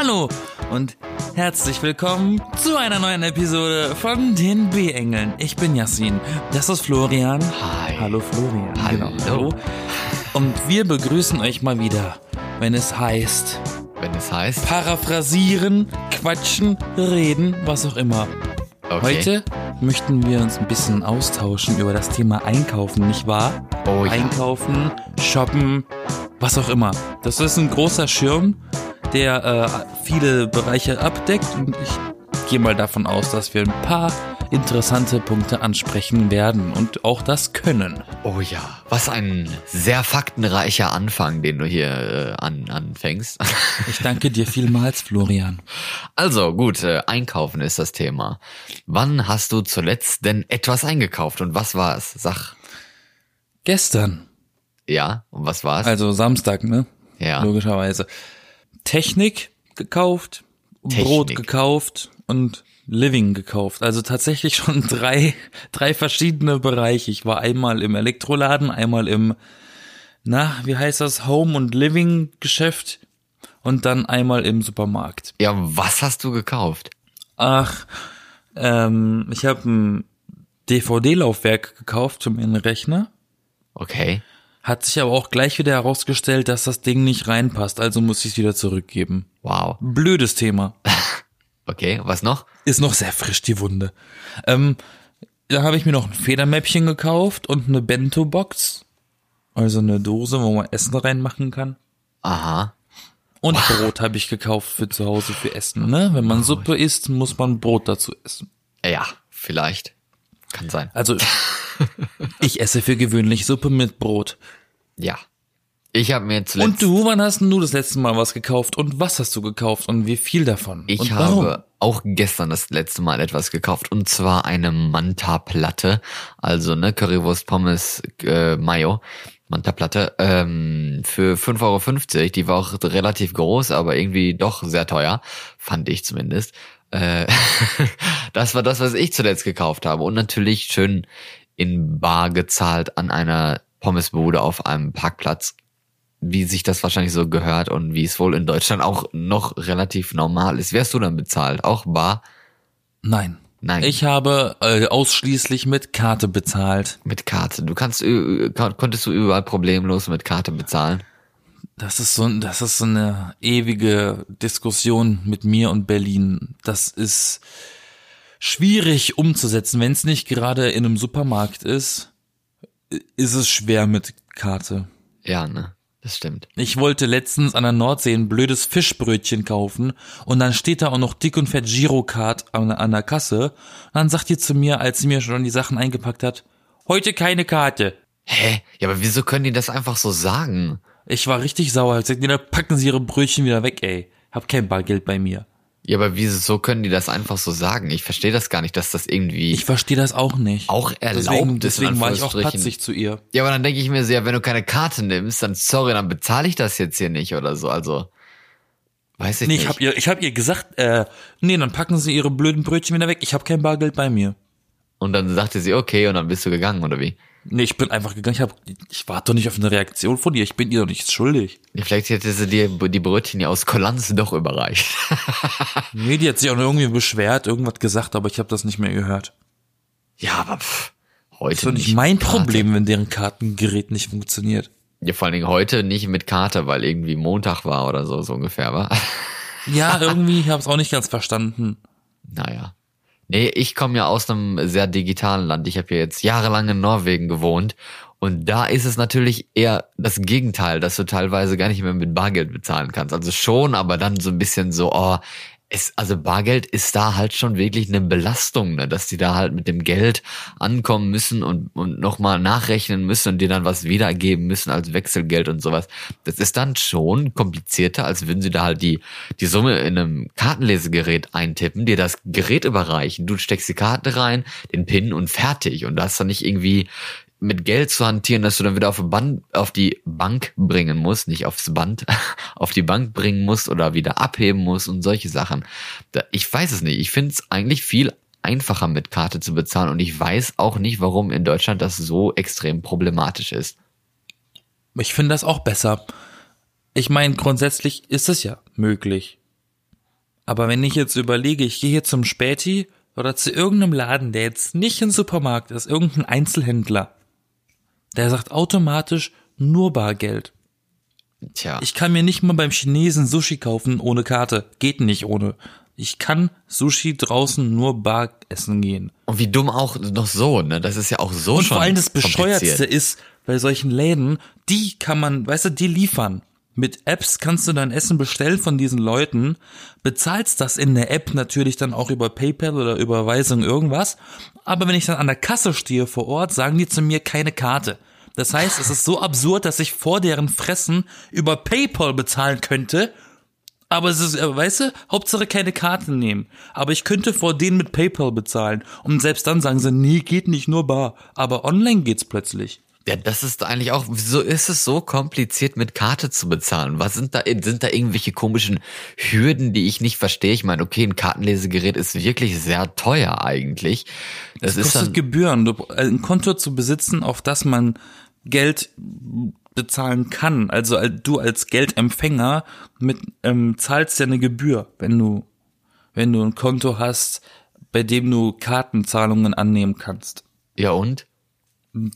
Hallo und herzlich willkommen zu einer neuen Episode von den B-Engeln. Ich bin Yassin, das ist Florian. Hi. Hallo Florian. Hallo. Genau. Und wir begrüßen euch mal wieder, wenn es heißt Wenn es heißt. paraphrasieren, quatschen, reden, was auch immer. Okay. Heute möchten wir uns ein bisschen austauschen über das Thema Einkaufen, nicht wahr? Oh ja. Einkaufen, shoppen, was auch immer. Das ist ein großer Schirm, der äh, viele Bereiche abdeckt und ich gehe mal davon aus, dass wir ein paar interessante Punkte ansprechen werden und auch das können. Oh ja. Was ein sehr faktenreicher Anfang, den du hier äh, an, anfängst. Ich danke dir vielmals, Florian. Also gut, äh, einkaufen ist das Thema. Wann hast du zuletzt denn etwas eingekauft und was war es? Sag. Gestern, Ja, und was war es? also Samstag, ne? ja. Logischerweise. Technik gekauft, Technik. Brot gekauft und Living gekauft. Also tatsächlich schon drei, drei verschiedene Bereiche. Ich war einmal im Elektroladen, einmal im, na, wie heißt das, Home- und Living-Geschäft und dann einmal im Supermarkt. Ja, was hast du gekauft? Ach, ähm, ich habe ein DVD-Laufwerk gekauft für meinen Rechner. Okay. Hat sich aber auch gleich wieder herausgestellt, dass das Ding nicht reinpasst, also muss ich es wieder zurückgeben. Wow. Blödes Thema. Okay, was noch? Ist noch sehr frisch, die Wunde. Ähm, da habe ich mir noch ein Federmäppchen gekauft und eine Bento-Box. Also eine Dose, wo man Essen reinmachen kann. Aha. Und Brot habe ich gekauft für zu Hause für Essen. Ne? Wenn man Suppe isst, muss man Brot dazu essen. Ja, vielleicht. Kann sein. Also ich esse für gewöhnlich Suppe mit Brot. Ja. Ich habe mir zuletzt. Und du, wann hast denn du das letzte Mal was gekauft? Und was hast du gekauft? Und wie viel davon? Ich und warum? habe auch gestern das letzte Mal etwas gekauft und zwar eine Manta-Platte, also ne Currywurst, Pommes, äh, Mayo, Manta-Platte ähm, für 5,50 Euro. Die war auch relativ groß, aber irgendwie doch sehr teuer, fand ich zumindest. Äh, das war das, was ich zuletzt gekauft habe und natürlich schön in Bar gezahlt an einer Pommesbude auf einem Parkplatz wie sich das wahrscheinlich so gehört und wie es wohl in Deutschland auch noch relativ normal ist. Wärst du dann bezahlt? Auch bar? Nein. Nein. Ich habe äh, ausschließlich mit Karte bezahlt. Mit Karte. Du kannst, kon- konntest du überall problemlos mit Karte bezahlen? Das ist so, das ist so eine ewige Diskussion mit mir und Berlin. Das ist schwierig umzusetzen. Wenn es nicht gerade in einem Supermarkt ist, ist es schwer mit Karte. Ja, ne? Das stimmt. Ich wollte letztens an der Nordsee ein blödes Fischbrötchen kaufen und dann steht da auch noch dick und fett Girocard an, an der Kasse. Und dann sagt die zu mir, als sie mir schon die Sachen eingepackt hat, heute keine Karte. Hä? Ja, aber wieso können die das einfach so sagen? Ich war richtig sauer. Ich sagte, nee, dann packen Sie Ihre Brötchen wieder weg, ey. Hab kein Bargeld bei mir. Ja, aber wieso können die das einfach so sagen? Ich verstehe das gar nicht, dass das irgendwie Ich verstehe das auch nicht. auch erlaubt deswegen, ist. deswegen war ich auch patzig zu ihr. Ja, aber dann denke ich mir so, ja, wenn du keine Karte nimmst, dann sorry, dann bezahle ich das jetzt hier nicht oder so. Also, weiß ich Nee, nicht. ich hab ihr, ich hab ihr gesagt, äh, nee, dann packen Sie Ihre blöden Brötchen wieder weg. Ich habe kein Bargeld bei mir. Und dann sagte sie, okay, und dann bist du gegangen, oder wie? Nee, ich bin einfach gegangen. Ich hab, ich warte doch nicht auf eine Reaktion von dir. Ich bin ihr doch nichts schuldig. Vielleicht hätte sie dir die Brötchen ja aus Kulanz doch überreicht. Nee, die hat sich auch noch irgendwie beschwert, irgendwas gesagt, aber ich habe das nicht mehr gehört. ja, aber pff, heute Das ist doch nicht mein Karte. Problem, wenn deren Kartengerät nicht funktioniert. Ja, vor allen Dingen heute nicht mit Karte, weil irgendwie Montag war oder so, so ungefähr, war. Ja, irgendwie, ich habe es auch nicht ganz verstanden. Naja. Nee, ich komme ja aus einem sehr digitalen Land. Ich habe ja jetzt jahrelang in Norwegen gewohnt. Und da ist es natürlich eher das Gegenteil, dass du teilweise gar nicht mehr mit Bargeld bezahlen kannst. Also schon, aber dann so ein bisschen so, oh, es, also Bargeld ist da halt schon wirklich eine Belastung, ne? dass die da halt mit dem Geld ankommen müssen und, und nochmal nachrechnen müssen und dir dann was wiedergeben müssen als Wechselgeld und sowas. Das ist dann schon komplizierter, als würden sie da halt die, die Summe in einem Kartenlesegerät eintippen, dir das Gerät überreichen, du steckst die Karte rein, den PIN und fertig. Und da hast dann nicht irgendwie mit Geld zu hantieren, dass du dann wieder auf, die Band, auf die Bank bringen musst, nicht aufs Band, auf die Bank bringen musst oder wieder abheben musst und solche Sachen. Ich weiß es nicht. Ich finde es eigentlich viel einfacher mit Karte zu bezahlen und ich weiß auch nicht, warum in Deutschland das so extrem problematisch ist. Ich finde das auch besser. Ich meine, grundsätzlich ist es ja möglich. Aber wenn ich jetzt überlege, ich gehe hier zum Späti oder zu irgendeinem Laden, der jetzt nicht ein Supermarkt ist, irgendein Einzelhändler, der sagt automatisch nur Bargeld. Tja. Ich kann mir nicht mal beim Chinesen Sushi kaufen ohne Karte. Geht nicht ohne. Ich kann Sushi draußen nur bar essen gehen. Und wie dumm auch noch so, ne? Das ist ja auch so Und schon vor allem das. Bescheuertste ist, bei solchen Läden, die kann man, weißt du, die liefern. Mit Apps kannst du dein Essen bestellen von diesen Leuten, bezahlst das in der App natürlich dann auch über PayPal oder Überweisung irgendwas. Aber wenn ich dann an der Kasse stehe vor Ort, sagen die zu mir keine Karte. Das heißt, es ist so absurd, dass ich vor deren Fressen über PayPal bezahlen könnte. Aber es ist, äh, weißt du, Hauptsache keine Karte nehmen. Aber ich könnte vor denen mit PayPal bezahlen. Und selbst dann sagen sie, nee, geht nicht nur bar. Aber online geht's plötzlich. Ja, das ist eigentlich auch, wieso ist es so kompliziert mit Karte zu bezahlen? Was sind da, sind da irgendwelche komischen Hürden, die ich nicht verstehe? Ich meine, okay, ein Kartenlesegerät ist wirklich sehr teuer eigentlich. Das, Das ist kostet dann, Gebühren. Du, äh, ein Konto zu besitzen, auf das man Geld bezahlen kann. Also äh, du als Geldempfänger mit ähm, zahlst ja eine Gebühr, wenn du wenn du ein Konto hast, bei dem du Kartenzahlungen annehmen kannst. ja und?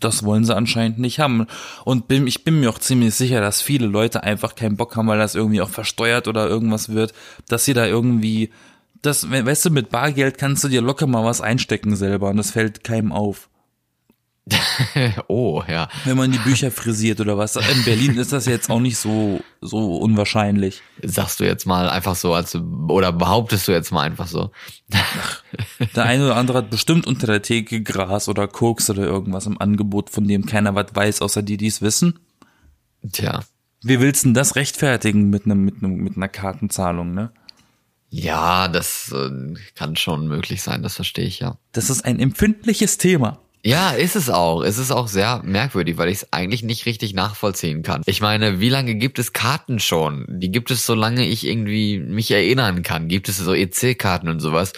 Das wollen sie anscheinend nicht haben. Und bin, ich bin mir auch ziemlich sicher, dass viele Leute einfach keinen Bock haben, weil das irgendwie auch versteuert oder irgendwas wird, dass sie da irgendwie, das, we- weißt du, mit Bargeld kannst du dir locker mal was einstecken selber und das fällt keinem auf. oh, ja. Wenn man die Bücher frisiert oder was. In Berlin ist das jetzt auch nicht so, so unwahrscheinlich. Sagst du jetzt mal einfach so, als, oder behauptest du jetzt mal einfach so? Der eine oder andere hat bestimmt unter der Theke Gras oder Koks oder irgendwas im Angebot, von dem keiner was weiß, außer die, die es wissen. Tja. Wie willst du denn das rechtfertigen mit einem, mit einem, mit einer Kartenzahlung, ne? Ja, das äh, kann schon möglich sein, das verstehe ich ja. Das ist ein empfindliches Thema. Ja, ist es auch. Es ist auch sehr merkwürdig, weil ich es eigentlich nicht richtig nachvollziehen kann. Ich meine, wie lange gibt es Karten schon? Die gibt es, solange ich irgendwie mich erinnern kann. Gibt es so EC-Karten und sowas.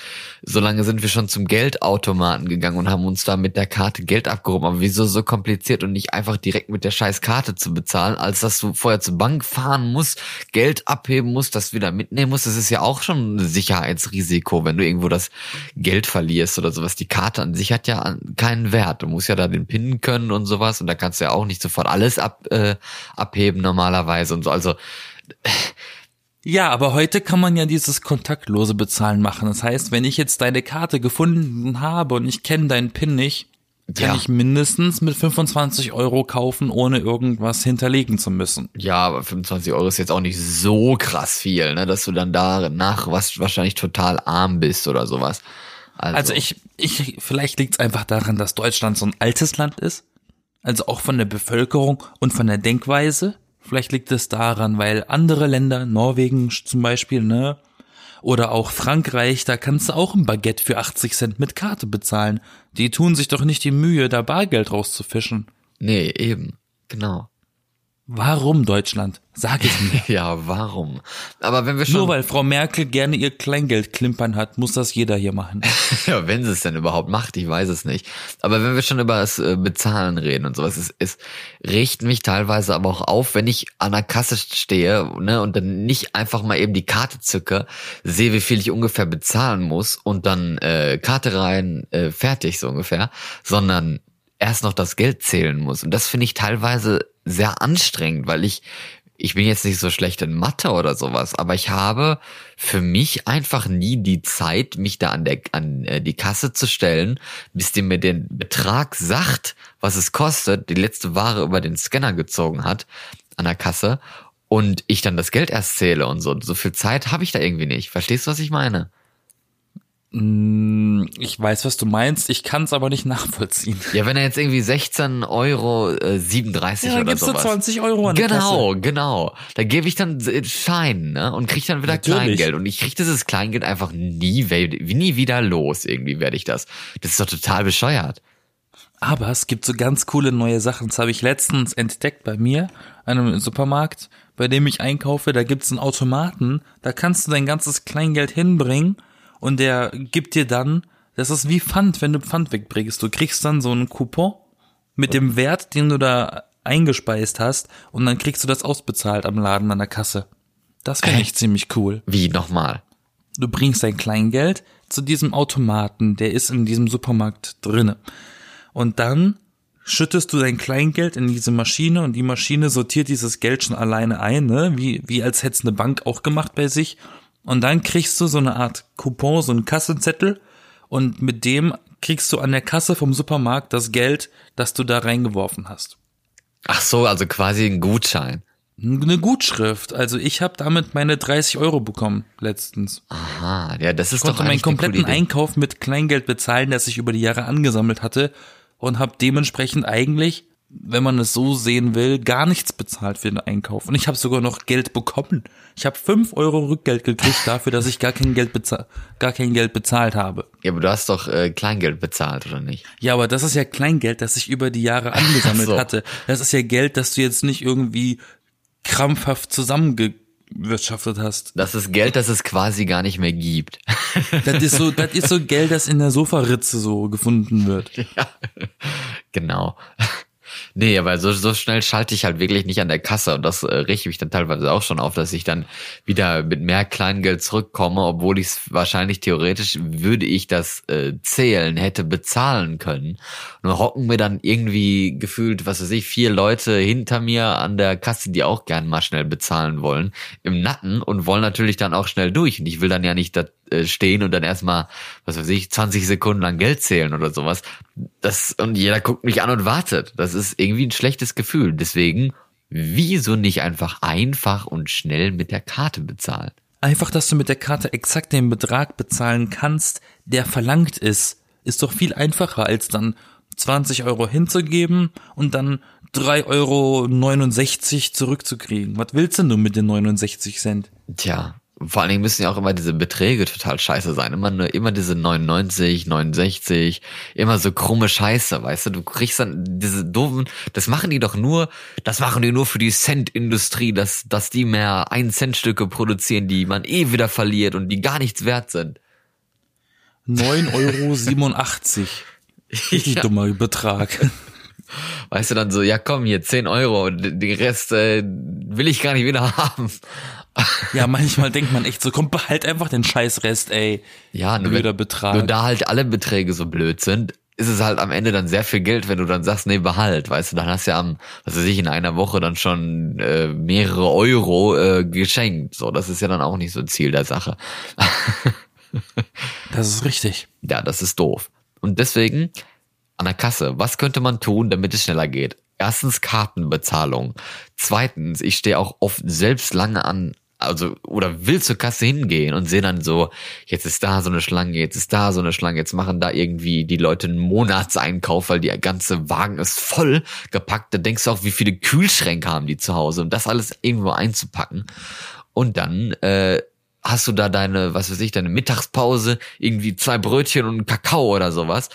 Solange sind wir schon zum Geldautomaten gegangen und haben uns da mit der Karte Geld abgehoben. Aber wieso so kompliziert und nicht einfach direkt mit der scheiß Karte zu bezahlen, als dass du vorher zur Bank fahren musst, Geld abheben musst, das wieder mitnehmen musst? Das ist ja auch schon ein Sicherheitsrisiko, wenn du irgendwo das Geld verlierst oder sowas. Die Karte an sich hat ja keinen Wert. Du musst ja da den pinnen können und sowas und da kannst du ja auch nicht sofort alles ab, äh, abheben normalerweise und so. Also Ja, aber heute kann man ja dieses kontaktlose Bezahlen machen. Das heißt, wenn ich jetzt deine Karte gefunden habe und ich kenne deinen PIN nicht, kann Ja. ich mindestens mit 25 Euro kaufen, ohne irgendwas hinterlegen zu müssen. ja, aber 25 Euro ist jetzt auch nicht so krass viel, ne, dass du dann danach was wahrscheinlich total arm bist oder sowas. Also, Also ich, ich, vielleicht liegt es einfach daran, dass Deutschland so ein altes Land ist. Also auch von der Bevölkerung und von der Denkweise. Vielleicht liegt es daran, weil andere Länder, Norwegen zum Beispiel, ne, oder auch Frankreich, da kannst du auch ein Baguette für 80 Cent mit Karte bezahlen. Die tun sich doch nicht die Mühe, da Bargeld rauszufischen. nee, eben. Genau. Warum Deutschland? Sag es mir. Ja, warum? Aber wenn wir schon Nur weil Frau Merkel gerne ihr Kleingeld klimpern hat, muss das jeder hier machen. Ja, wenn sie es denn überhaupt macht, ich weiß es nicht. Aber wenn wir schon über das äh, Bezahlen reden und sowas, es, es regt mich teilweise aber auch auf, wenn ich an der Kasse stehe ne, und dann nicht einfach mal eben die Karte zücke, sehe, wie viel ich ungefähr bezahlen muss und dann äh, Karte rein, äh, fertig so ungefähr, sondern erst noch das Geld zählen muss. Und das finde ich teilweise sehr anstrengend, weil ich ich bin jetzt nicht so schlecht in Mathe oder sowas, aber ich habe für mich einfach nie die Zeit, mich da an der an äh, die Kasse zu stellen, bis die mir den Betrag sagt, was es kostet, die letzte Ware über den Scanner gezogen hat an der Kasse und ich dann das Geld erst zähle und so. So viel Zeit habe ich da irgendwie nicht. Verstehst du, was ich meine? Mm, Ich weiß, was du meinst, ich kann es aber nicht nachvollziehen. Ja, wenn er jetzt irgendwie 16 Euro äh, 37 Ja, dann oder gibst du sowas. 20 Euro an die Genau, Kasse. genau. Da gebe ich dann äh, Schein, ne? Und krieg dann wieder Natürlich. Kleingeld. Und ich krieg dieses Kleingeld einfach nie, nie wieder los. Irgendwie werde ich das. Das ist doch total bescheuert. Aber es gibt so ganz coole neue Sachen. Das habe ich letztens entdeckt bei mir, einem Supermarkt, bei dem ich einkaufe. Da gibt's einen Automaten, da kannst du dein ganzes Kleingeld hinbringen und der gibt dir dann, das ist wie Pfand, wenn du Pfand wegbringst. Du kriegst dann so einen Coupon mit dem Wert, den du da eingespeist hast und dann kriegst du das ausbezahlt am Laden an der Kasse. Das finde ich ziemlich cool. Wie nochmal? Du bringst dein Kleingeld zu diesem Automaten, der ist in diesem Supermarkt drinne. Und dann schüttest du dein Kleingeld in diese Maschine und die Maschine sortiert dieses Geld schon alleine ein, ne? wie, wie als hätte es eine Bank auch gemacht bei sich. Und dann kriegst du so eine Art Coupon, so einen Kassenzettel und mit dem kriegst du an der Kasse vom Supermarkt das Geld, das du da reingeworfen hast. Ach so, also quasi ein Gutschein. Eine Gutschrift. Also ich habe damit meine 30 Euro bekommen letztens. Aha, ja, das ist Ich konnte doch meinen eigentlich kompletten. Einkauf mit Kleingeld bezahlen, das ich über die Jahre angesammelt hatte und habe dementsprechend eigentlich, wenn man es so sehen will, gar nichts bezahlt für den Einkauf. Und ich habe sogar noch Geld bekommen. Ich habe fünf Euro Rückgeld gekriegt dafür, dass ich gar kein Geld bezahlt, gar kein Geld bezahlt habe. Ja, aber du hast doch äh, Kleingeld bezahlt, oder nicht? Ja, aber das ist ja Kleingeld, das ich über die Jahre angesammelt so. hatte. Das ist ja Geld, das du jetzt nicht irgendwie krampfhaft zusammengewirtschaftet hast. Das ist Geld, das es quasi gar nicht mehr gibt. Das ist so, das ist so Geld, das in der Sofaritze so gefunden wird. Genau. Nee, aber so, so schnell schalte ich halt wirklich nicht an der Kasse und das äh, rieche mich dann teilweise auch schon auf, dass ich dann wieder mit mehr Kleingeld zurückkomme, obwohl ich es wahrscheinlich theoretisch, würde ich das äh, zählen, hätte bezahlen können. Nur hocken mir dann irgendwie gefühlt, was weiß ich, vier Leute hinter mir an der Kasse, die auch gern mal schnell bezahlen wollen, im Nacken und wollen natürlich dann auch schnell durch. Und ich will dann ja nicht da äh, stehen und dann erstmal, was weiß ich, 20 Sekunden lang Geld zählen oder sowas. Das, und jeder guckt mich an und wartet. Das ist irgendwie ein schlechtes Gefühl. Deswegen, wieso nicht einfach einfach und schnell mit der Karte bezahlen? Einfach, dass du mit der Karte exakt den Betrag bezahlen kannst, der verlangt ist, ist doch viel einfacher, als dann 20 Euro hinzugeben und dann 3,69 Euro zurückzukriegen. Was willst denn du mit den 69 Cent? Tja, vor allen Dingen müssen ja auch immer diese Beträge total scheiße sein. Immer nur, immer diese 99, 69, immer so krumme Scheiße, weißt du? Du kriegst dann diese doofen, das machen die doch nur, das machen die nur für die Cent-Industrie, dass, dass die mehr 1-Cent-Stücke produzieren, die man eh wieder verliert und die gar nichts wert sind. 9,87 Euro. Richtig Ja. dummer Betrag. Weißt du dann so, ja komm, hier 10 Euro und den Rest äh, will ich gar nicht wieder haben. Ja, manchmal denkt man echt so, komm, behalt einfach den Scheißrest, ey. Ja, nur, Blöder wenn, Betrag. nur da halt alle Beträge so blöd sind, ist es halt am Ende dann sehr viel Geld, wenn du dann sagst, nee, behalt, weißt du, dann hast du ja am, was weiß ich, in einer Woche dann schon äh, mehrere Euro äh, geschenkt. So, das ist ja dann auch nicht so Ziel der Sache. Das ist richtig. Ja, das ist doof. Und deswegen an der Kasse, was könnte man tun, damit es schneller geht? Erstens Kartenbezahlung. Zweitens, ich stehe auch oft selbst lange an, also oder will zur Kasse hingehen und sehe dann so, jetzt ist da so eine Schlange, jetzt ist da so eine Schlange, jetzt machen da irgendwie die Leute einen Monatseinkauf, weil die ganze Wagen ist voll gepackt. Da denkst du auch, wie viele Kühlschränke haben die zu Hause, um das alles irgendwo einzupacken. Und dann äh, hast du da deine, was weiß ich, deine Mittagspause, irgendwie zwei Brötchen und Kakao oder sowas.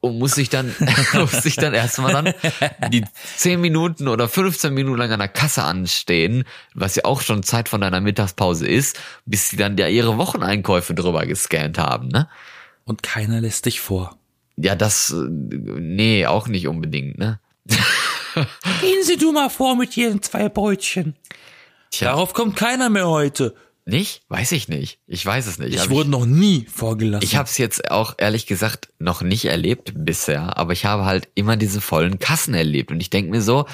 Und muss sich dann, muss sich dann erstmal dann die 10 Minuten oder 15 Minuten lang an der Kasse anstehen, was ja auch schon Zeit von deiner Mittagspause ist, bis sie dann ja ihre Wocheneinkäufe drüber gescannt haben, ne? Und keiner lässt dich vor. Ja, das, nee, auch nicht unbedingt, ne? Gehen Sie du mal vor mit Ihren zwei Brötchen. Tja, Darauf kommt keiner mehr heute. Nicht? Weiß ich nicht. Ich weiß es nicht. Ich Hab wurde noch nie vorgelassen. Ich habe es jetzt auch ehrlich gesagt noch nicht erlebt bisher, aber ich habe halt immer diese vollen Kassen erlebt und ich denk mir so,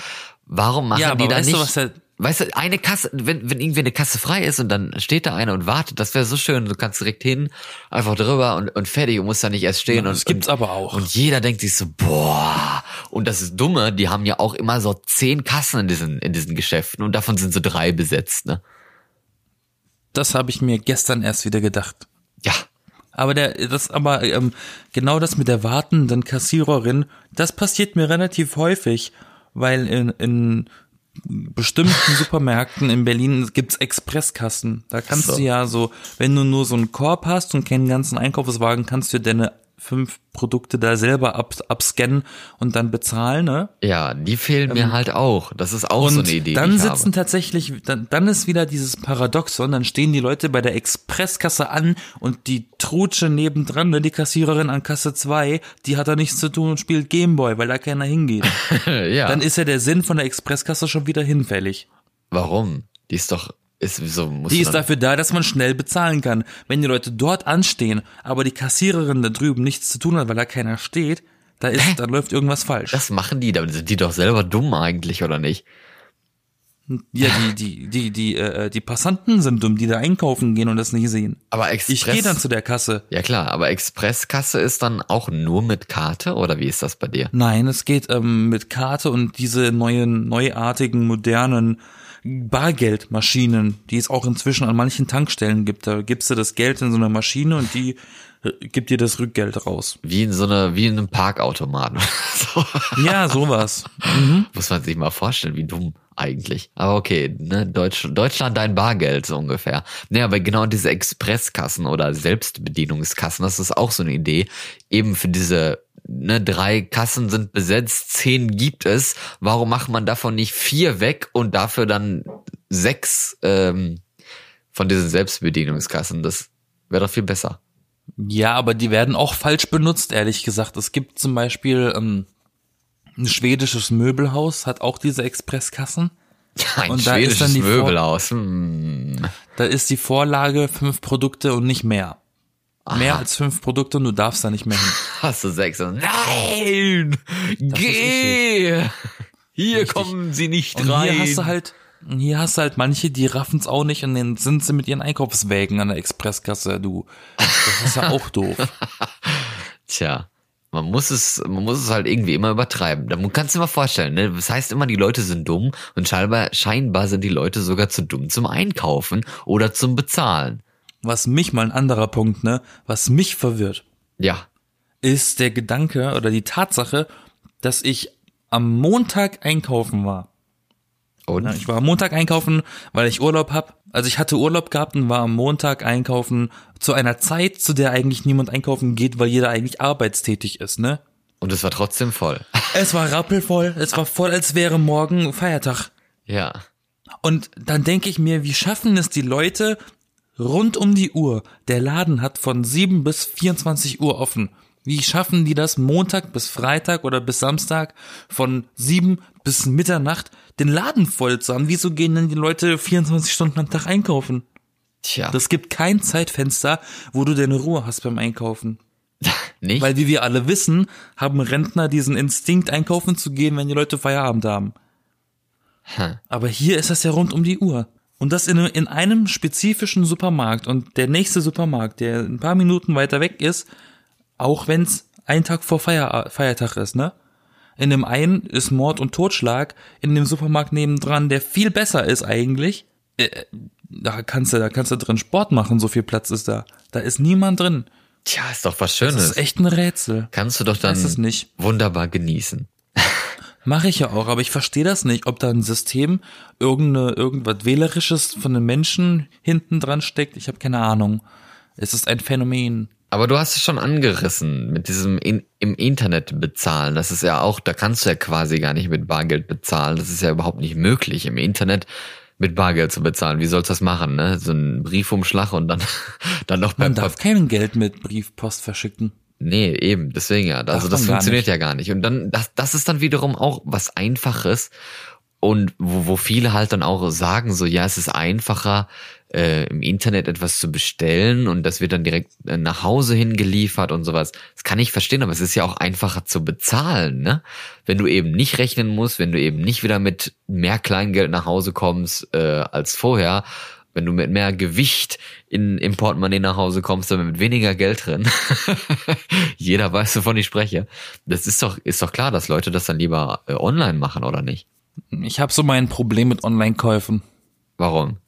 warum machen Ja, aber die da weißt du, nicht? was der- weißt du, eine Kasse, wenn, wenn irgendwie eine Kasse frei ist und dann steht da einer und wartet, das wäre so schön. Du kannst direkt hin, einfach drüber und, und fertig und musst da nicht erst stehen. Ja, und, das gibt's und, aber auch. Und jeder denkt sich so, boah. Und das ist dumme, die haben ja auch immer so zehn Kassen in diesen, in diesen Geschäften und davon sind so drei besetzt, ne? Das habe ich mir gestern erst wieder gedacht. Ja. Aber der, das, aber ähm, genau das mit der wartenden Kassiererin, das passiert mir relativ häufig, weil in, in bestimmten Supermärkten in Berlin gibt's Expresskassen. Da kannst So. du ja so, wenn du nur so einen Korb hast und keinen ganzen Einkaufswagen, kannst du deine fünf Produkte da selber ab, abscannen und dann bezahlen, ne? Ja, die fehlen mir halt auch. Das ist auch so Und eine Idee. die dann sitzen habe. tatsächlich, dann, dann ist wieder dieses Paradoxon, dann stehen die Leute bei der Expresskasse an und die Trutsche nebendran, ne, die Kassiererin an Kasse 2, die hat da nichts zu tun und spielt Gameboy, weil da keiner hingeht. ja. Dann ist ja der Sinn von der Expresskasse schon wieder hinfällig. Warum? Die ist doch, Ist, so Die ist dafür da, dass man schnell bezahlen kann. Wenn die Leute dort anstehen, aber die Kassiererin da drüben nichts zu tun hat, weil da keiner steht, da ist, da läuft irgendwas falsch. Das machen die, da sind die doch selber dumm eigentlich, oder nicht? ja, die, die, die, die, äh, die Passanten sind dumm, die da einkaufen gehen und das nicht sehen. Aber Express. Ich gehe dann zu der Kasse. Ja klar, aber Expresskasse ist dann auch nur mit Karte oder wie ist das bei dir? Nein, es geht ähm, mit Karte und diese neuen, neuartigen, modernen Bargeldmaschinen, die es auch inzwischen an manchen Tankstellen gibt. Da gibst du das Geld in so einer Maschine und die äh, gibt dir das Rückgeld raus. Wie in so einer, wie in einem Parkautomaten. so. Ja, sowas. Muss man sich mal vorstellen, wie dumm eigentlich. Aber okay, ne, Deutsch, Deutschland dein Bargeld so ungefähr. Ne, aber genau diese Expresskassen oder Selbstbedienungskassen, das ist auch so eine Idee. Eben für diese ne, drei Kassen sind besetzt, zehn gibt es. Warum macht man davon nicht vier weg und dafür dann sechs ähm, von diesen Selbstbedienungskassen? Das wäre doch viel besser. Ja, aber die werden auch falsch benutzt, ehrlich gesagt. Es gibt zum Beispiel ähm, ein schwedisches Möbelhaus, hat auch diese Expresskassen. Ein Und da ist schwedisches dann die Vor- Möbelhaus. Hm. Da ist die Vorlage fünf Produkte und nicht mehr. Mehr Aha. als fünf Produkte und du darfst da nicht mehr hin. Hast du sechs? und- Nein! Geh! Hier Richtig. kommen sie nicht Und rein. hier hast du halt, hier hast du halt manche, die raffen's auch nicht und dann sind sie mit ihren Einkaufswägen an der Expresskasse, du. Das ist ja auch doof. Tja, man muss es, man muss es halt irgendwie immer übertreiben. Da kannst du dir mal vorstellen, ne? Das heißt immer, die Leute sind dumm und scheinbar, scheinbar sind die Leute sogar zu dumm zum Einkaufen oder zum Bezahlen. Was mich mal ein anderer Punkt, ne, was mich verwirrt, Ja. ist der Gedanke oder die Tatsache, dass ich am Montag einkaufen war. Und? Ja, ich war am Montag einkaufen, weil ich Urlaub hab. Also ich hatte Urlaub gehabt und war am Montag einkaufen zu einer Zeit, zu der eigentlich niemand einkaufen geht, weil jeder eigentlich arbeitstätig ist, ne? Und es war trotzdem voll. Es war rappelvoll, es war voll, als wäre morgen Feiertag. ja. Und dann denke ich mir, wie schaffen es die Leute rund um die Uhr? Der Laden hat von 7 bis 24 Uhr offen. Wie schaffen die das Montag bis Freitag oder bis Samstag von 7 bis Mitternacht den Laden voll zu haben? Wieso gehen denn die Leute 24 Stunden am Tag einkaufen? Tja. Das gibt kein Zeitfenster, wo du deine Ruhe hast beim Einkaufen. nicht? Weil wie wir alle wissen, haben Rentner diesen Instinkt, einkaufen zu gehen, wenn die Leute Feierabend haben. Hm. Aber hier ist das ja rund um die Uhr. Und das in, in einem spezifischen Supermarkt. Und der nächste Supermarkt, der ein paar Minuten weiter weg ist, auch wenn's ein Tag vor Feier, Feiertag ist, ne? In dem einen ist Mord und Totschlag, in dem Supermarkt nebendran, der viel besser ist eigentlich. Äh, da kannst du, da kannst du drin Sport machen, so viel Platz ist da. Da ist niemand drin. Tja, ist doch was Das Schönes. ist echt ein Rätsel. Kannst du doch dann es wunderbar genießen. Mache ich ja auch, aber ich verstehe das nicht, ob da ein System irgendeine, irgendwas Wählerisches von den Menschen hinten dran steckt. Ich habe keine Ahnung. Es ist ein Phänomen. Aber du hast es schon angerissen mit diesem in, im Internet bezahlen. Das ist ja auch, da kannst du ja quasi gar nicht mit Bargeld bezahlen. Das ist ja überhaupt nicht möglich, im Internet mit Bargeld zu bezahlen. Wie sollst du das machen, ne? So ein Briefumschlag und dann, dann noch Man darf kein Geld mit Briefpost verschicken. Nee, eben, deswegen ja. Also man das funktioniert nicht. ja gar nicht. Und dann, das, das ist dann wiederum auch was Einfaches. Und wo, wo viele halt dann auch sagen, so, ja, es ist einfacher, äh, im Internet etwas zu bestellen und das wird dann direkt äh, nach Hause hingeliefert und sowas. Das kann ich verstehen, aber es ist ja auch einfacher zu bezahlen, ne? Wenn du eben nicht rechnen musst, wenn du eben nicht wieder mit mehr Kleingeld nach Hause kommst äh, als vorher, wenn du mit mehr Gewicht in, im Portemonnaie nach Hause kommst, aber mit weniger Geld drin. Jeder weiß, wovon ich spreche. Das ist doch, ist doch klar, dass Leute das dann lieber äh, online machen, oder nicht? Ich habe so mein Problem mit Online-Käufen. Warum?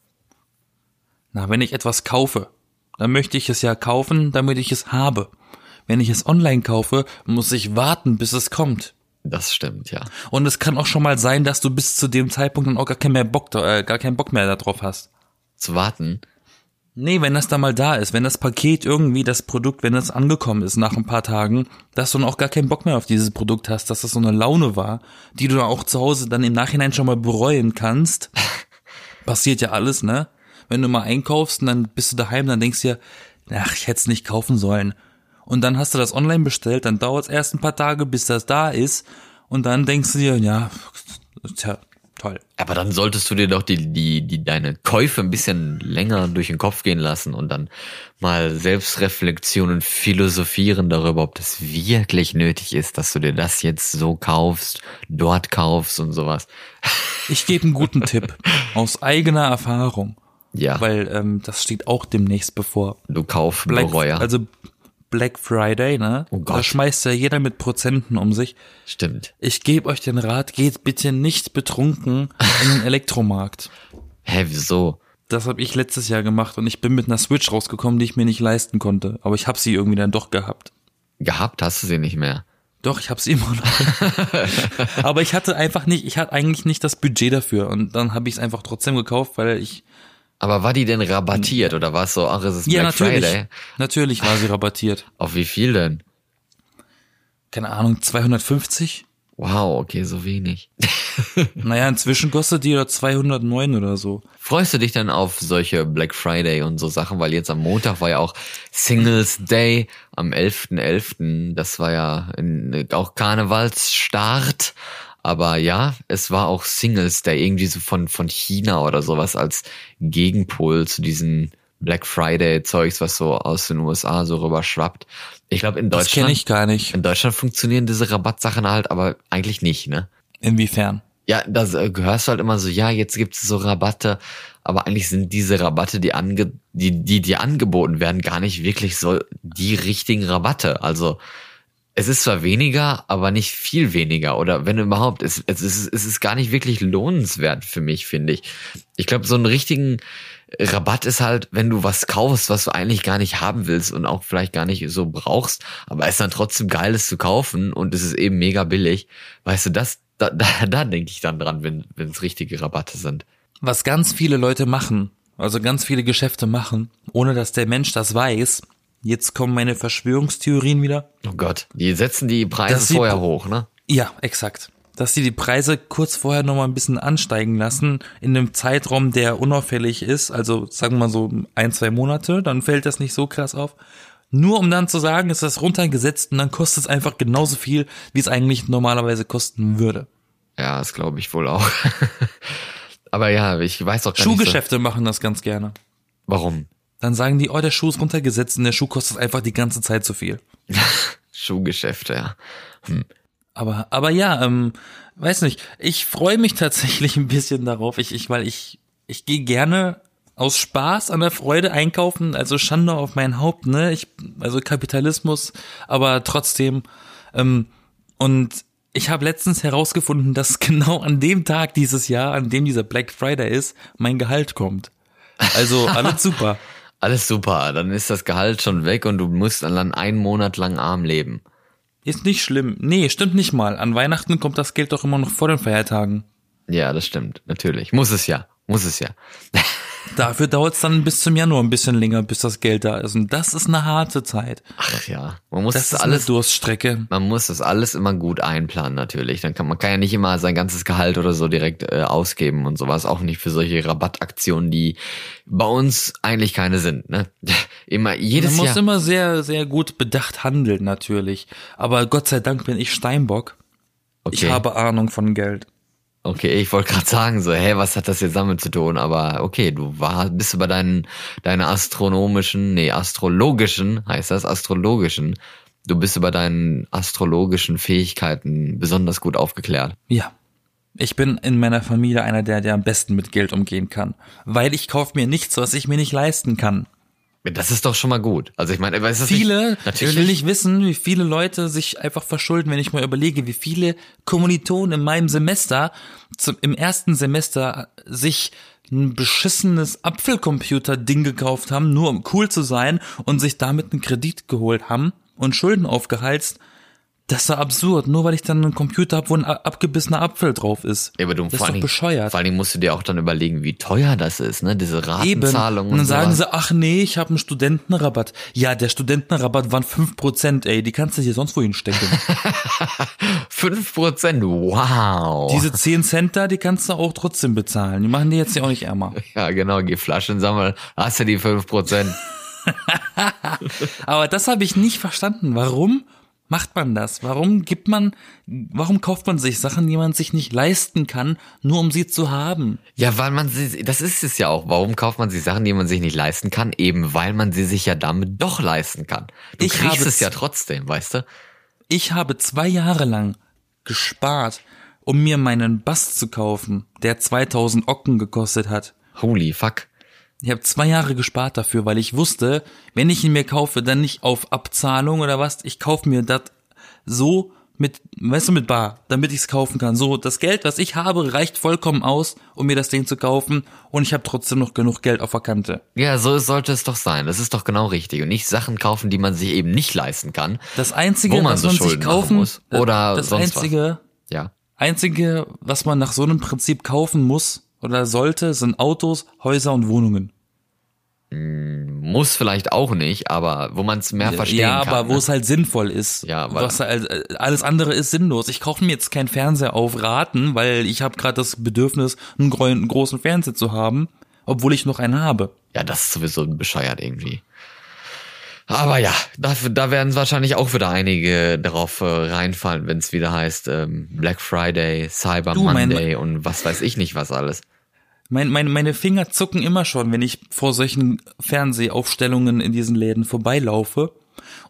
Na, wenn ich etwas kaufe, dann möchte ich es ja kaufen, damit ich es habe. Wenn ich es online kaufe, muss ich warten, bis es kommt. Das stimmt, ja. Und es kann auch schon mal sein, dass du bis zu dem Zeitpunkt dann auch gar keinen mehr Bock, äh, gar keinen Bock mehr darauf hast. Zu warten. Nee, wenn das da mal da ist, wenn das Paket irgendwie, das Produkt, wenn es angekommen ist nach ein paar Tagen, dass du dann auch gar keinen Bock mehr auf dieses Produkt hast, dass das so eine Laune war, die du dann auch zu Hause dann im Nachhinein schon mal bereuen kannst. Passiert ja alles, ne? Wenn du mal einkaufst und dann bist du daheim, dann denkst du dir, ach, ich hätte es nicht kaufen sollen. Und dann hast du das online bestellt, dann dauert es erst ein paar Tage, bis das da ist. Und dann denkst du dir, ja, tja, Toll. Aber dann solltest du dir doch die, die, die, deine Käufe ein bisschen länger durch den Kopf gehen lassen und dann mal Selbstreflexion und philosophieren darüber, ob das wirklich nötig ist, dass du dir das jetzt so kaufst, dort kaufst und sowas. Ich gebe einen guten Tipp aus eigener Erfahrung, Ja, weil ähm, das steht auch demnächst bevor. du kauf Black, Bereuer. also Black Friday, ne? Oh Gott. Da schmeißt ja jeder mit Prozenten um sich. Stimmt. Ich gebe euch den Rat, geht bitte nicht betrunken in den Elektromarkt. Hä, wieso? Das habe ich letztes Jahr gemacht und ich bin mit einer Switch rausgekommen, die ich mir nicht leisten konnte. Aber ich habe sie irgendwie dann doch gehabt. Gehabt hast du sie nicht mehr. Doch, ich habe sie immer noch. Aber ich hatte einfach nicht, ich hatte eigentlich nicht das Budget dafür und dann habe ich es einfach trotzdem gekauft, weil ich Aber war die denn rabattiert oder war es so, ach, es ist ja Black natürlich, Friday? natürlich war sie rabattiert. Auf wie viel denn? Keine Ahnung, 250? Wow, okay, so wenig. Naja, inzwischen kostet die ja 209 oder so. Freust du dich dann auf solche Black Friday und so Sachen? Weil jetzt am Montag war ja auch Singles Day am 11.11. Das war ja in, auch Karnevalsstart. Aber ja, es war auch Singles Day, irgendwie so von, von China oder sowas als Gegenpol zu diesen Black Friday Zeugs, was so aus den USA so rüber schwappt. Ich glaube, in Das kenne Deutschland, ich gar nicht. in Deutschland funktionieren diese Rabattsachen halt, aber eigentlich nicht, ne? Inwiefern? Ja, das äh, hörst du halt immer so, ja, jetzt gibt es so Rabatte, aber eigentlich sind diese Rabatte, die, ange die, die dir angeboten werden, gar nicht wirklich so die richtigen Rabatte. Also es ist zwar weniger, aber nicht viel weniger. Oder wenn überhaupt, es, es, ist, es ist gar nicht wirklich lohnenswert für mich, finde ich. Ich glaube, so einen richtigen Rabatt ist halt, wenn du was kaufst, was du eigentlich gar nicht haben willst und auch vielleicht gar nicht so brauchst, aber es dann trotzdem geil, es zu kaufen und es ist eben mega billig. Weißt du, das, da, da, da denke ich dann dran, wenn es richtige Rabatte sind. Was ganz viele Leute machen, also ganz viele Geschäfte machen, ohne dass der Mensch das weiß. Jetzt kommen meine Verschwörungstheorien wieder. Oh Gott, die setzen die Preise vorher hoch, ne? Ja, exakt. Dass sie die Preise kurz vorher noch mal ein bisschen ansteigen lassen, in einem Zeitraum, der unauffällig ist, also sagen wir mal so ein, zwei Monate, dann fällt das nicht so krass auf. Nur um dann zu sagen, ist das runtergesetzt und dann kostet es einfach genauso viel, wie es eigentlich normalerweise kosten würde. Ja, das glaube ich wohl auch. aber ja, ich weiß auch gar nicht Schuhgeschäfte machen das ganz gerne. so, warum. Dann sagen die, oh, der Schuh ist runtergesetzt und der Schuh kostet einfach die ganze Zeit zu viel. Schuhgeschäfte, ja. Aber, aber ja, ähm, weiß nicht. Ich freue mich tatsächlich ein bisschen darauf. Ich, ich, weil ich, ich gehe gerne aus Spaß an der Freude einkaufen. Also Schande auf mein Haupt, ne? Ich, also Kapitalismus, aber trotzdem. Ähm, und ich habe letztens herausgefunden, dass genau an dem Tag dieses Jahr, an dem dieser Black Friday ist, mein Gehalt kommt. Also alles super. Alles super, dann ist das Gehalt schon weg und du musst dann einen Monat lang arm leben. Ist nicht schlimm. Nee, stimmt nicht mal. An Weihnachten kommt das Geld doch immer noch vor den Feiertagen. Ja, das stimmt, natürlich. Muss es ja, muss es ja. Dafür dauert es dann bis zum Januar ein bisschen länger, bis das Geld da ist. Und das ist eine harte Zeit. Ach ja, man muss Das das alles Durststrecke. Man muss das alles immer gut einplanen natürlich. Dann kann man kann ja nicht immer sein ganzes Gehalt oder so direkt äh, ausgeben und sowas. Auch nicht für solche Rabattaktionen, die bei uns eigentlich keine sind. Ne? Immer jedes Man muss Jahr. immer sehr, sehr gut bedacht handeln, natürlich. Aber Gott sei Dank bin ich Steinbock. Ich Okay. habe Ahnung von Geld. Okay, ich wollte gerade sagen so, hä, was hat das jetzt damit zu tun? Aber okay, du war, bist bei deinen deine astronomischen, nee, astrologischen heißt das, astrologischen. Du bist über deinen astrologischen Fähigkeiten besonders gut aufgeklärt. Ja. Ich bin in meiner Familie einer der, der am besten mit Geld umgehen kann. Weil ich kaufe mir nichts, was ich mir nicht leisten kann. Das ist doch schon mal gut. Also ich meine, ist das viele, nicht, natürlich. ich will nicht wissen, wie viele Leute sich einfach verschulden, wenn ich mal überlege, wie viele Kommilitonen in meinem Semester, zum, im ersten Semester sich ein beschissenes Apfelcomputer-Ding gekauft haben, nur um cool zu sein und sich damit einen Kredit geholt haben und Schulden aufgeheizt. Das war absurd, nur weil ich dann einen Computer habe, wo ein abgebissener Apfel drauf ist. Ja, aber du, das ist vor doch allen bescheuert. Vor Dingen musst du dir auch dann überlegen, wie teuer das ist, ne? Diese Eben. Ratenzahlung Und dann sagen sowas. sie, ach nee, ich habe einen Studentenrabatt. Ja, der Studentenrabatt waren 5%, ey, die kannst du hier sonst wohin stecken. 5%, wow. Diese 10 Cent da, die kannst du auch trotzdem bezahlen. Die machen die jetzt ja auch nicht ärmer. ja, genau, geh Flaschen sammeln, hast du die 5%. Aber das habe ich nicht verstanden. Warum macht man das? Warum gibt man, warum kauft man sich Sachen, die man sich nicht leisten kann, nur um sie zu haben? Ja, weil man sie, das ist es ja auch. Warum kauft man sich Sachen, die man sich nicht leisten kann? Eben weil man sie sich ja damit doch leisten kann. Du Ich kriegst habe es ja trotzdem, weißt du? Ich habe zwei Jahre lang gespart, um mir meinen Bass zu kaufen, der 2000 Ocken gekostet hat. Holy fuck. Ich habe zwei Jahre gespart dafür, weil ich wusste, wenn ich ihn mir kaufe, dann nicht auf Abzahlung oder was. Ich kaufe mir das so mit, weißt du, mit Bar, damit ich es kaufen kann. So, das Geld, was ich habe, reicht vollkommen aus, um mir das Ding zu kaufen. Und ich habe trotzdem noch genug Geld auf der Kante. Ja, so sollte es doch sein. Das ist doch genau richtig. Und nicht Sachen kaufen, die man sich eben nicht leisten kann. Das Einzige, man was so man sich Schulden kaufen muss. Oder das sonst was. Einzige, Ja. Einzige, was man nach so einem Prinzip kaufen muss oder sollte, sind Autos, Häuser und Wohnungen. Muss vielleicht auch nicht, aber wo man es mehr verstehen ja, kann. aber wo ne? es halt sinnvoll ist. Ja, was halt, äh, alles andere ist sinnlos. Ich kaufe mir jetzt keinen Fernseher auf Raten, weil ich habe gerade das Bedürfnis, einen, gro einen großen Fernseher zu haben, obwohl ich noch einen habe. Ja, das ist sowieso bescheuert irgendwie. Aber ja, dafür, da werden wahrscheinlich auch wieder einige darauf äh, reinfallen, wenn es wieder heißt ähm, Black Friday, Cyber Du, Monday und was weiß ich nicht was alles. Mein, meine, meine Finger zucken immer schon, wenn ich vor solchen Fernsehaufstellungen in diesen Läden vorbeilaufe.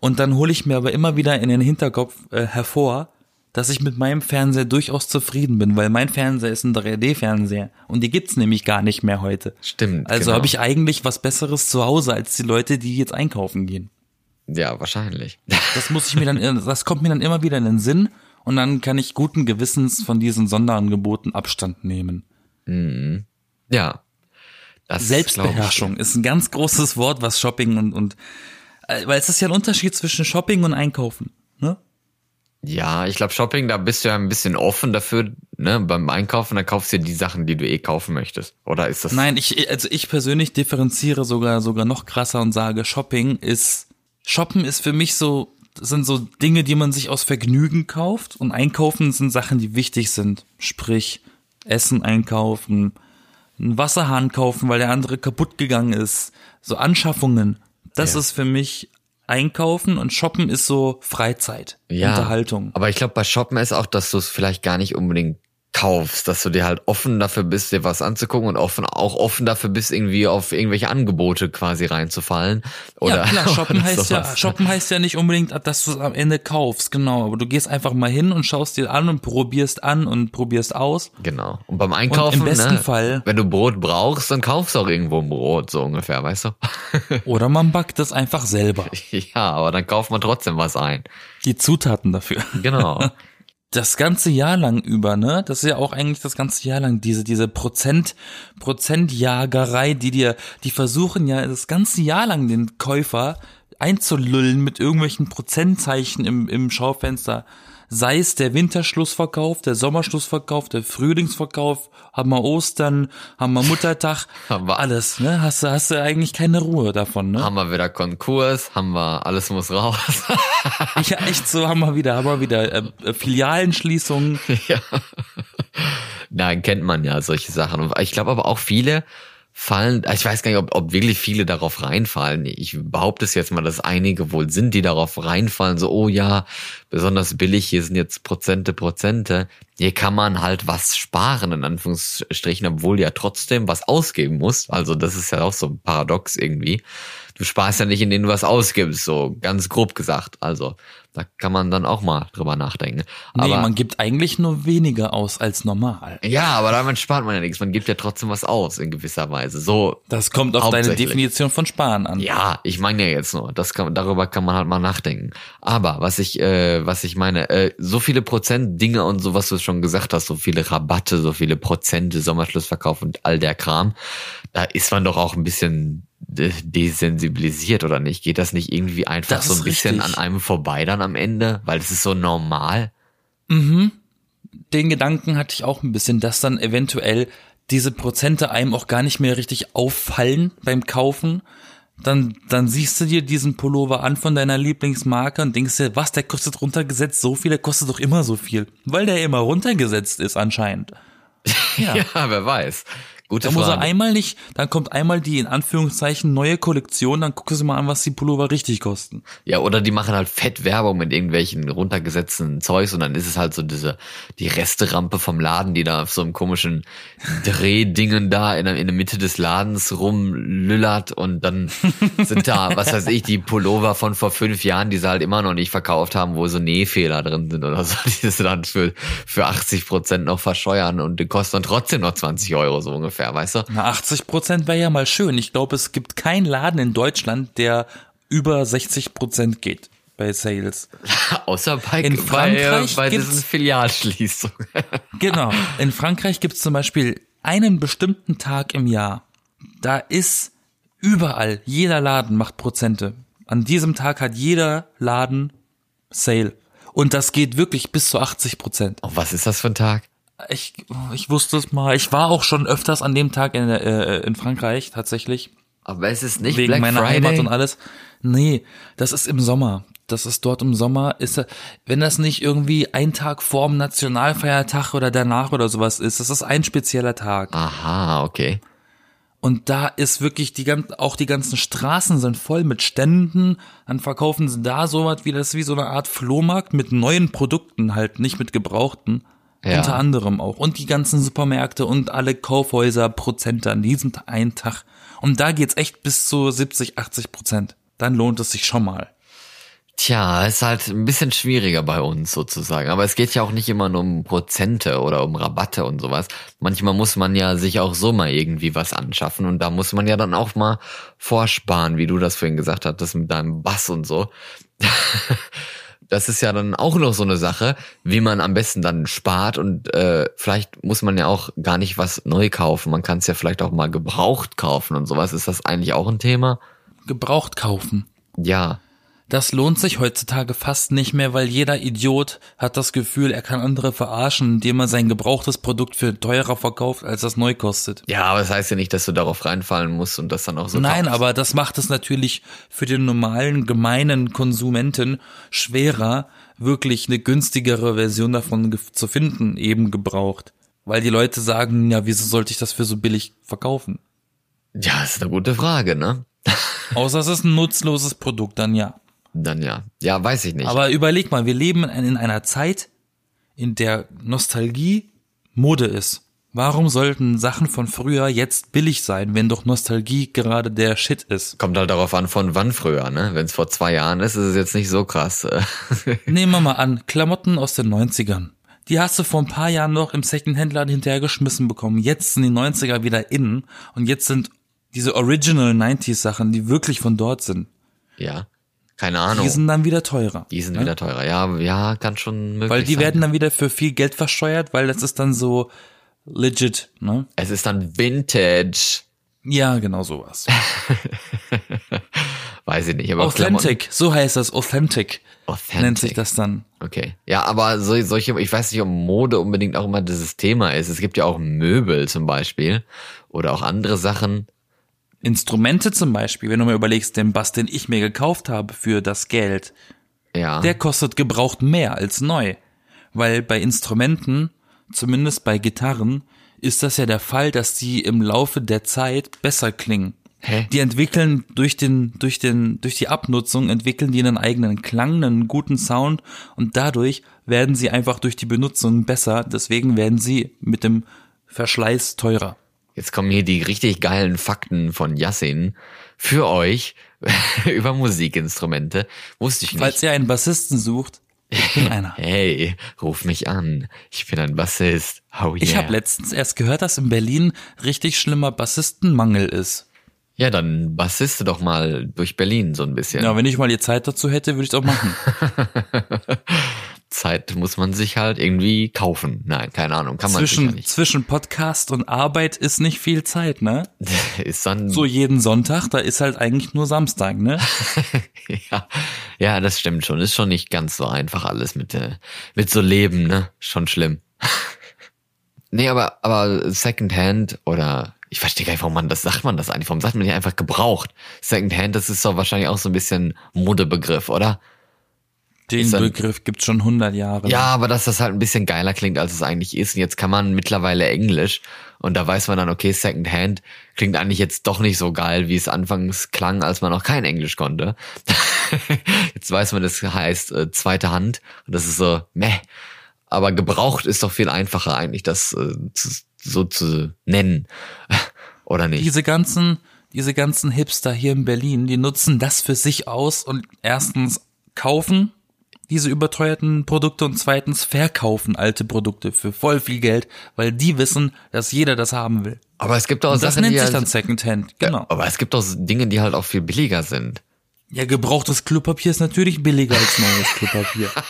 Und dann hole ich mir aber immer wieder in den Hinterkopf äh, hervor, dass ich mit meinem Fernseher durchaus zufrieden bin, weil mein Fernseher ist ein 3D-Fernseher und die gibt's nämlich gar nicht mehr heute. Stimmt. Also genau. habe ich eigentlich was Besseres zu Hause als die Leute, die jetzt einkaufen gehen. Ja, wahrscheinlich. Das muss ich mir dann, das kommt mir dann immer wieder in den Sinn und dann kann ich guten Gewissens von diesen Sonderangeboten Abstand nehmen. Ja. Das Selbstbeherrschung ist ein ganz großes Wort, was Shopping und, und äh, weil es ist ja ein Unterschied zwischen Shopping und Einkaufen. Ne? Ja, ich glaube Shopping, da bist du ja ein bisschen offen dafür, ne, beim Einkaufen, da kaufst du dir die Sachen, die du eh kaufen möchtest. Oder ist das? Nein, ich, also ich persönlich differenziere sogar, sogar noch krasser und sage, Shopping ist, Shoppen ist für mich so, sind so Dinge, die man sich aus Vergnügen kauft und Einkaufen sind Sachen, die wichtig sind. Sprich, Essen einkaufen, einen Wasserhahn kaufen, weil der andere kaputt gegangen ist. So Anschaffungen. Das Ja. ist für mich Einkaufen und Shoppen ist so Freizeit, ja, Unterhaltung. Aber ich glaube, bei Shoppen ist auch, dass du es vielleicht gar nicht unbedingt kaufst, dass du dir halt offen dafür bist, dir was anzugucken und offen, auch offen dafür bist, irgendwie auf irgendwelche Angebote quasi reinzufallen. Oder, ja, klar, shoppen oder heißt ja, shoppen heißt ja nicht unbedingt, dass du es am Ende kaufst, genau. Aber du gehst einfach mal hin und schaust dir an und probierst an und probierst aus. Genau. Und beim Einkaufen, Und im besten ne, Fall- wenn du Brot brauchst, dann kaufst du auch irgendwo ein Brot, so ungefähr, weißt du? Oder man backt es einfach selber. ja, aber dann kauft man trotzdem was ein. Die Zutaten dafür. Genau. Das ganze Jahr lang über, ne? Das ist ja auch eigentlich das ganze Jahr lang diese, diese Prozent, Prozentjagerei, die dir, die versuchen ja das ganze Jahr lang den Käufer einzulullen mit irgendwelchen Prozentzeichen im, im Schaufenster. Sei es der Winterschlussverkauf, der Sommerschlussverkauf, der Frühlingsverkauf, haben wir Ostern, haben wir Muttertag, Haben wir- alles, ne? Hast du, hast du eigentlich keine Ruhe davon, ne? haben wir wieder Konkurs, haben wir, alles muss raus. Ja, echt so, haben wir wieder, haben wir wieder äh, äh, Filialenschließungen. ja. Nein, kennt man ja solche Sachen. Ich glaube aber auch viele fallen, ich weiß gar nicht, ob, ob wirklich viele darauf reinfallen. Ich behaupte es jetzt mal, dass einige wohl sind, die darauf reinfallen, so, oh ja, besonders billig, hier sind jetzt Prozente, Prozente. Hier kann man halt was sparen, in Anführungsstrichen, obwohl ja trotzdem was ausgeben musst. Also das ist ja auch so ein Paradox irgendwie. Du sparst ja nicht, indem du was ausgibst, so ganz grob gesagt. Also da kann man dann auch mal drüber nachdenken. Nee, Aber man gibt eigentlich nur weniger aus als normal. ja, aber damit spart man ja nichts. Man gibt ja trotzdem was aus in gewisser Weise. So, Das kommt auf deine. Definition von Sparen an. ja, ich meine ja jetzt nur. Das kann, darüber kann man halt mal nachdenken. Aber was ich, äh, was ich meine, äh, so viele Prozent Dinge und so, was du schon gesagt hast, so viele Rabatte, so viele Prozente, Sommerschlussverkauf und all der Kram, da ist man doch auch ein bisschen desensibilisiert oder nicht? Geht das nicht irgendwie einfach Das so ein bisschen richtig. an einem vorbei dann am Ende? Weil es ist so normal. Den Gedanken hatte ich auch ein bisschen, dass dann eventuell diese Prozente einem auch gar nicht mehr richtig auffallen beim Kaufen. Dann, dann siehst du dir diesen Pullover an von deiner Lieblingsmarke und denkst dir, was, der kostet runtergesetzt so viel, der kostet doch immer so viel. Weil der immer runtergesetzt ist anscheinend. Ja. Ja, wer weiß. Gute Da muss er Frage. einmal nicht, dann kommt einmal die in Anführungszeichen neue Kollektion, dann gucken sie mal an, was die Pullover richtig kosten. Ja, oder die machen halt fett Werbung mit irgendwelchen runtergesetzten Zeugs und dann ist es halt so diese, die Resterampe vom Laden, die da auf so einem komischen Drehdingen da in der, in der Mitte des Ladens rumlüllert und dann sind da, was weiß ich, die Pullover von vor fünf Jahren, die sie halt immer noch nicht verkauft haben, wo so Nähfehler drin sind oder so, die sie dann für, für 80 Prozent noch verscheuern und die kosten dann trotzdem noch 20 Euro so ungefähr, weißt du? Na, 80 Prozent wäre ja mal schön. Ich glaube, es gibt keinen Laden in Deutschland, der über 60 Prozent geht bei Sales. Außer bei, In Frankreich bei, bei diesen Filialschließungen. Genau. In Frankreich gibt es zum Beispiel einen bestimmten Tag im Jahr. Da ist überall, jeder Laden macht Prozente. An diesem Tag hat jeder Laden Sale. Und das geht wirklich bis zu 80 Prozent. Oh, was ist das für ein Tag? Ich, ich wusste es mal. Ich war auch schon öfters an dem Tag in, äh, in Frankreich tatsächlich. Aber es ist nicht wegen Black meiner Friday. Heimat und alles. Nee, das ist im Sommer. Das ist dort im Sommer. Ist, wenn das nicht irgendwie ein Tag vorm Nationalfeiertag oder danach oder sowas ist, das ist ein spezieller Tag. Aha, okay. Und da ist wirklich die ganzen, auch die ganzen Straßen sind voll mit Ständen. Dann verkaufen sie da sowas wie das ist wie so eine Art Flohmarkt mit neuen Produkten halt, nicht mit gebrauchten. Ja. Unter anderem auch. Und die ganzen Supermärkte und alle Kaufhäuser Prozente an diesem einen Tag. Und da geht's echt bis zu 70, 80 Prozent. Dann lohnt es sich schon mal. Tja, ist halt ein bisschen schwieriger bei uns sozusagen. Aber es geht ja auch nicht immer nur um Prozente oder um Rabatte und sowas. Manchmal muss man ja sich auch so mal irgendwie was anschaffen und da muss man ja dann auch mal vorsparen, wie du das vorhin gesagt hattest mit deinem Bass und so. Das ist ja dann auch noch so eine Sache, wie man am besten dann spart und äh, vielleicht muss man ja auch gar nicht was neu kaufen. Man kann es ja vielleicht auch mal gebraucht kaufen und sowas. Ist das eigentlich auch ein Thema? Gebraucht kaufen. Ja, Das lohnt sich heutzutage fast nicht mehr, weil jeder Idiot hat das Gefühl, er kann andere verarschen, indem er sein gebrauchtes Produkt für teurer verkauft, als das neu kostet. Ja, aber das heißt ja nicht, dass du darauf reinfallen musst und das dann auch so Nein, kaufst. aber das macht es natürlich für den normalen, gemeinen Konsumenten schwerer, wirklich eine günstigere Version davon zu finden, eben gebraucht. Weil die Leute sagen, ja, wieso sollte ich das für so billig verkaufen? Ja, ist eine gute Frage, ne? Außer es ist ein nutzloses Produkt, dann ja. Dann ja. Ja, weiß ich nicht. Aber überleg mal, wir leben in in einer Zeit, in der Nostalgie Mode ist. Warum sollten Sachen von früher jetzt billig sein, wenn doch Nostalgie gerade der Shit ist? Kommt halt darauf an, von wann früher, ne? Wenn es vor zwei Jahren ist, ist es jetzt nicht so krass. Nehmen wir mal an, Klamotten aus den 90ern. Die hast du vor ein paar Jahren noch im Secondhand-Laden hinterhergeschmissen bekommen. Jetzt sind die 90er wieder in und jetzt sind diese Original 90s Sachen, die wirklich von dort sind, ja. Keine Ahnung. die sind dann wieder teurer. Die sind ne? wieder teurer. Ja, ja, kann schon möglich Weil die sein. werden dann wieder für viel Geld versteuert, weil das ist dann so legit, ne? es ist dann Vintage. Ja, genau sowas. Weiß ich nicht, aber Authentic, so heißt das, authentic, Authentic. nennt sich das dann. Okay. Ja, aber so, solche, ich weiß nicht, ob Mode unbedingt auch immer dieses Thema ist. Es gibt ja auch Möbel zum Beispiel oder auch andere Sachen. Instrumente zum Beispiel, wenn du mal überlegst, den Bass, den ich mir gekauft habe für das Geld, Ja. der kostet gebraucht mehr als neu. Weil bei Instrumenten, zumindest bei Gitarren, ist das ja der Fall, dass die im Laufe der Zeit besser klingen. Hä? Die entwickeln durch den, durch den, durch die Abnutzung entwickeln die einen eigenen Klang, einen guten Sound und dadurch werden sie einfach durch die Benutzung besser. Deswegen werden sie mit dem Verschleiß teurer. Jetzt kommen hier die richtig geilen Fakten von Yassin für euch über Musikinstrumente. Wusste ich nicht. Falls ihr einen Bassisten sucht, ich bin einer. Hey, ruf mich an. Ich bin ein Bassist. Oh yeah. Ich habe letztens erst gehört, dass in Berlin richtig schlimmer Bassistenmangel ist. ja, dann bassiste doch mal durch Berlin so ein bisschen. Ja, wenn ich mal die Zeit dazu hätte, würde ich es auch machen. Zeit muss man sich halt irgendwie kaufen. Nein, keine Ahnung, kann man zwischen, nicht. zwischen Podcast und Arbeit ist nicht viel Zeit, ne? Ist dann So jeden Sonntag, da ist halt eigentlich nur Samstag, ne? ja, ja, das stimmt schon. Ist schon nicht ganz so einfach alles mit äh, mit so Leben, ne? Schon schlimm. nee, aber aber Secondhand oder ich verstehe gar nicht, warum man das sagt man das eigentlich. Warum sagt man nicht einfach gebraucht? Secondhand, das ist doch wahrscheinlich auch so ein bisschen Modebegriff, oder? Den dann- Begriff gibt's schon 100 Jahre. Ja, aber dass das halt ein bisschen geiler klingt, als es eigentlich ist. Und jetzt kann man mittlerweile Englisch Und da weiß man dann, okay, Secondhand klingt eigentlich jetzt doch nicht so geil, wie es anfangs klang, als man noch kein Englisch konnte. jetzt weiß man, das heißt äh, zweite Hand. Und das ist so, meh. Aber gebraucht ist doch viel einfacher eigentlich, das äh, zu, so zu nennen. Oder nicht? Diese ganzen, diese ganzen Hipster hier in Berlin, die nutzen das für sich aus und erstens kaufen diese überteuerten Produkte und zweitens verkaufen alte Produkte für voll viel Geld, weil die wissen, dass jeder das haben will. Aber es gibt auch Und das Sachen, nennt sich halt, dann Secondhand. Genau. Aber es gibt auch Dinge, die halt auch viel billiger sind. Ja, gebrauchtes Klopapier ist natürlich billiger als neues Klopapier.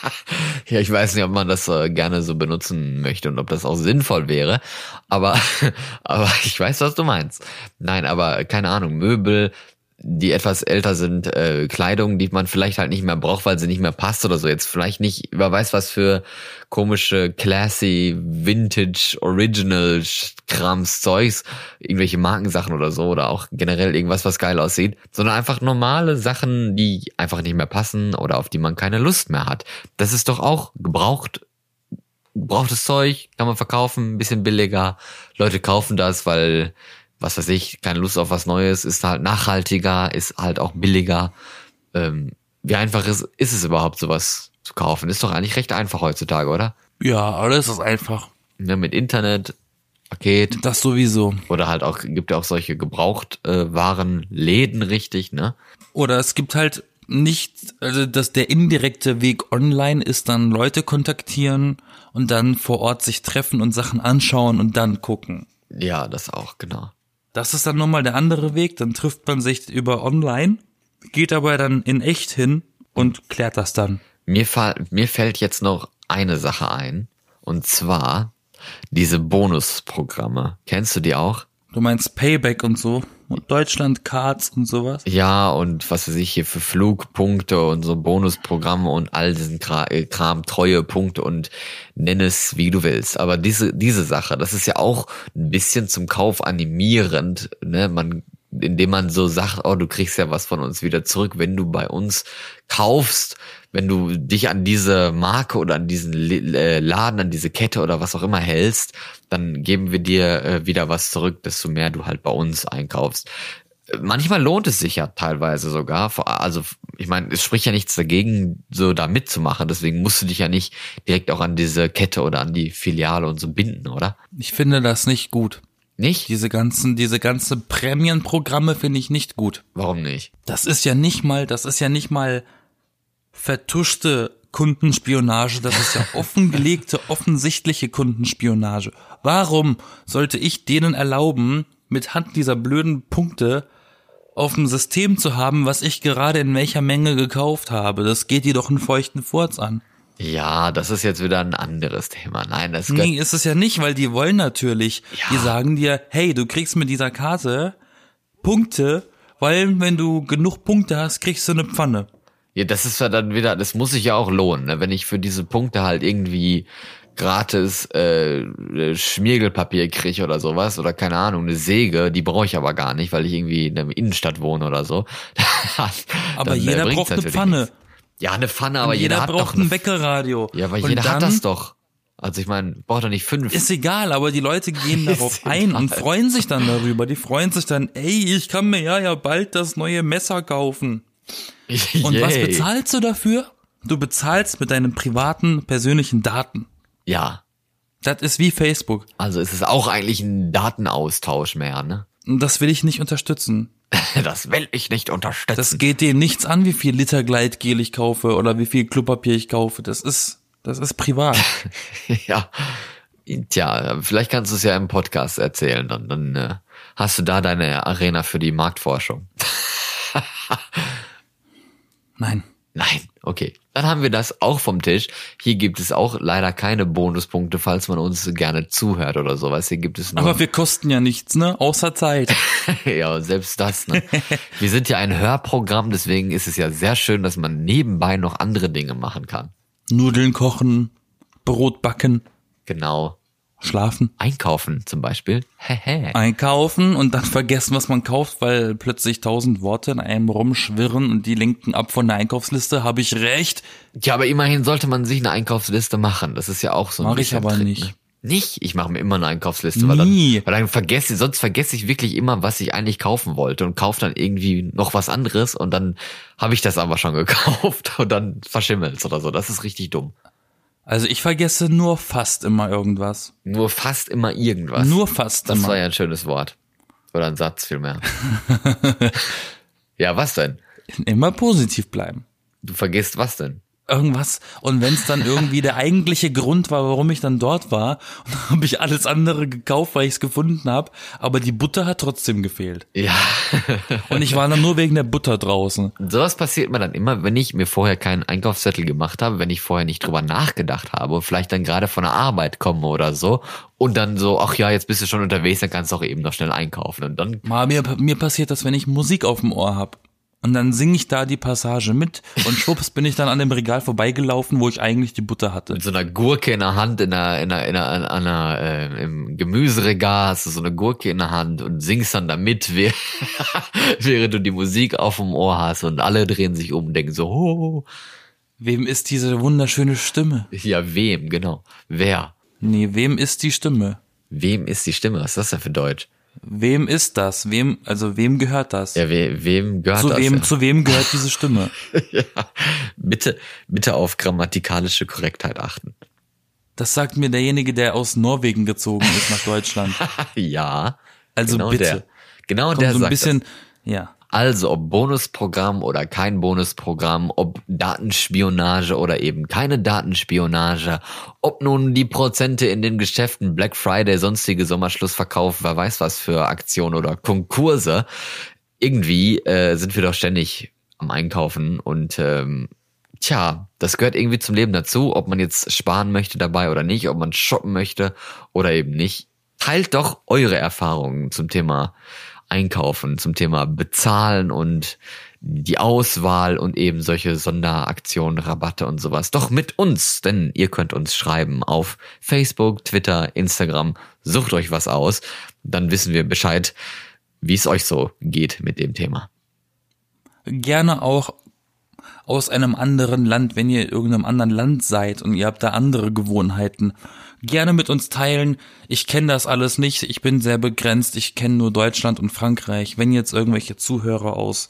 Ja, ich weiß nicht, ob man das äh, gerne so benutzen möchte und ob das auch sinnvoll wäre. Aber, aber ich weiß, was du meinst. Nein, aber keine Ahnung, Möbel, die etwas älter sind, äh, Kleidung, die man vielleicht halt nicht mehr braucht, weil sie nicht mehr passt oder so. Jetzt vielleicht nicht, wer weiß was für komische, classy, vintage, original Krams, Zeugs, irgendwelche Markensachen oder so oder auch generell irgendwas, was geil aussieht, sondern einfach normale Sachen, die einfach nicht mehr passen oder auf die man keine Lust mehr hat. Das ist doch auch gebraucht gebrauchtes Zeug, kann man verkaufen, bisschen billiger. Leute kaufen das, weil, was weiß ich, keine Lust auf was Neues, ist halt nachhaltiger, ist halt auch billiger. Ähm, wie einfach ist, ist es überhaupt, sowas zu kaufen? Ist doch eigentlich recht einfach heutzutage, oder? ja, alles ist einfach. Ne, mit Internet, Paket Das sowieso. oder halt auch, gibt ja auch solche Gebrauchtwarenläden, richtig, ne? Oder es gibt halt nicht, also dass der indirekte Weg online ist dann Leute kontaktieren und dann vor Ort sich treffen und Sachen anschauen und dann gucken. Ja, das auch, genau. Das ist dann nochmal der andere Weg, dann trifft man sich über online, geht aber dann in echt hin und klärt das dann. Mir, mir fällt jetzt noch eine Sache ein. Und zwar diese Bonusprogramme. Kennst du die auch? Du meinst Payback und so Deutschland Cards und sowas? Ja, und was weiß ich hier für Flugpunkte und so Bonusprogramme und all diesen äh, Kram, treue Punkte und nenn es wie du willst. Aber diese, diese Sache, das ist ja auch ein bisschen zum Kauf animierend, ne? Man, indem man so sagt, oh, du kriegst ja was von uns wieder zurück, wenn du bei uns kaufst, wenn du dich an diese Marke oder an diesen äh, Laden, an diese Kette oder was auch immer hältst, dann geben wir dir äh, wieder was zurück, desto mehr du halt bei uns einkaufst. Manchmal lohnt es sich ja teilweise sogar. Also ich meine, es spricht ja nichts dagegen, so da mitzumachen. Deswegen musst du dich ja nicht direkt auch an diese Kette oder an die Filiale und so binden, oder? Ich finde das nicht gut. Nicht? Diese ganzen, diese ganze Prämienprogramme finde ich nicht gut. Warum nicht? Das ist ja nicht mal, das ist ja nicht mal vertuschte Kundenspionage, das ist ja offengelegte, offensichtliche Kundenspionage. Warum sollte ich denen erlauben, mit Hand dieser blöden Punkte auf dem System zu haben, was ich gerade in welcher Menge gekauft habe? Das geht dir doch einen feuchten Furz an. Ja, das ist jetzt wieder ein anderes Thema. Nein, das Nee, ist es ja nicht, weil die wollen natürlich, Ja. die sagen dir, hey, du kriegst mit dieser Karte Punkte, weil wenn du genug Punkte hast, kriegst du eine Pfanne. Ja, das ist ja dann wieder, das muss sich ja auch lohnen, ne? wenn ich für diese Punkte halt irgendwie gratis äh, Schmiergelpapier kriege oder sowas oder keine Ahnung, eine Säge, die brauche ich aber gar nicht, weil ich irgendwie in der Innenstadt wohne oder so. Aber Dann, äh, jeder braucht eine Pfanne. nichts. Ja, eine Pfanne, aber jeder, jeder hat doch braucht eine ein Weckerradio. Ja, aber Und jeder hat das doch. Also ich meine, braucht doch nicht fünf. Ist egal, aber die Leute gehen darauf ein und freuen sich dann darüber. Die freuen sich dann, ey, ich kann mir ja ja bald das neue Messer kaufen. Und was bezahlst du dafür? Du bezahlst mit deinen privaten, persönlichen Daten. Ja, Das ist wie Facebook. also es ist auch eigentlich ein Datenaustausch mehr, ne? Das will ich nicht unterstützen. Das will ich nicht unterstützen. Das geht dir nichts an, wie viel Liter Gleitgel ich kaufe oder wie viel Klopapier ich kaufe. Das ist, das ist privat. ja. Tja, vielleicht kannst du es ja im Podcast erzählen, dann, dann äh, hast du da deine Arena für die Marktforschung. Nein. Nein, okay. Dann haben wir das auch vom Tisch. Hier gibt es auch leider keine Bonuspunkte, falls man uns gerne zuhört oder sowas. Hier gibt es nur, Aber wir kosten ja nichts, ne? Außer Zeit. ja, selbst das, ne? wir sind ja ein Hörprogramm, deswegen ist es ja sehr schön, dass man nebenbei noch andere Dinge machen kann. Nudeln kochen, Brot backen, Genau. Schlafen, Einkaufen zum Beispiel. Hehe. einkaufen und dann vergessen, was man kauft, weil plötzlich tausend Worte in einem rumschwirren und die lenken ab von der Einkaufsliste. Habe ich recht? Ja, aber immerhin sollte man sich eine Einkaufsliste machen. Das ist ja auch so ein Mach ich aber Trick, nicht. Ne? Nicht? Ich mache mir immer eine Einkaufsliste, weil Nie. dann, weil dann vergesse, sonst vergesse ich wirklich immer, was ich eigentlich kaufen wollte und kaufe dann irgendwie noch was anderes und dann habe ich das aber schon gekauft und dann verschimmelt's oder so. Das ist richtig dumm. Also ich vergesse nur fast immer irgendwas. Nur fast immer irgendwas. Nur fast Das immer. war ja ein schönes Wort. Oder ein Satz vielmehr. ja, was denn? Immer positiv bleiben. Du vergisst was denn? Irgendwas. Und wenn es dann irgendwie der eigentliche Grund war, warum ich dann dort war, habe ich alles andere gekauft, weil ich es gefunden habe, aber die Butter hat trotzdem gefehlt. Ja. Und ich war dann nur wegen der Butter draußen. Sowas passiert mir dann immer, wenn ich mir vorher keinen Einkaufszettel gemacht habe, wenn ich vorher nicht drüber nachgedacht habe und vielleicht dann gerade von der Arbeit komme oder so und dann so, ach ja, jetzt bist du schon unterwegs, dann kannst du auch eben noch schnell einkaufen und dann Mal mir, mir passiert das, wenn ich Musik auf dem Ohr hab. Und dann singe ich da die Passage mit und schwupps bin ich dann an dem Regal vorbeigelaufen, wo ich eigentlich die Butter hatte. mit so einer Gurke in der Hand, in einer, in einer, in einer, in einer äh, im Gemüseregal hast du so eine Gurke in der Hand und singst dann damit, während, während du die Musik auf dem Ohr hast und alle drehen sich um und denken so, oh, Wem ist diese wunderschöne Stimme? ja, wem, genau. Wer? Nee, wem ist die Stimme? Wem ist die Stimme? Was ist das denn für Deutsch? Wem ist das? Wem, also wem gehört das? Ja, we, wem gehört zu das? wem, ja? zu wem gehört diese Stimme? ja. Bitte, bitte auf grammatikalische Korrektheit achten. Das sagt mir derjenige, der aus Norwegen gezogen ist nach Deutschland. ja. Also genau bitte. Der. Genau Komm, der so ein sagt bisschen, das. ja. Also, ob Bonusprogramm oder kein Bonusprogramm, ob Datenspionage oder eben keine Datenspionage, ob nun die Prozente in den Geschäften Black Friday, sonstige Sommerschlussverkauf, wer weiß was für Aktionen oder Konkurse, irgendwie äh, sind wir doch ständig am Einkaufen und ähm, tja, das gehört irgendwie zum Leben dazu, ob man jetzt sparen möchte dabei oder nicht, ob man shoppen möchte oder eben nicht. Teilt doch eure Erfahrungen zum Thema Einkaufen, zum Thema Bezahlen und die Auswahl und eben solche Sonderaktionen, Rabatte und sowas. Doch mit uns, denn ihr könnt uns schreiben auf Facebook, Twitter, Instagram. Sucht euch was aus, dann wissen wir Bescheid, wie es euch so geht mit dem Thema. Gerne auch aus einem anderen Land, wenn ihr in irgendeinem anderen Land seid und ihr habt da andere Gewohnheiten. Gerne mit uns teilen. Ich kenne das alles nicht. Ich bin sehr begrenzt. Ich kenne nur Deutschland und Frankreich. Wenn jetzt irgendwelche Zuhörer aus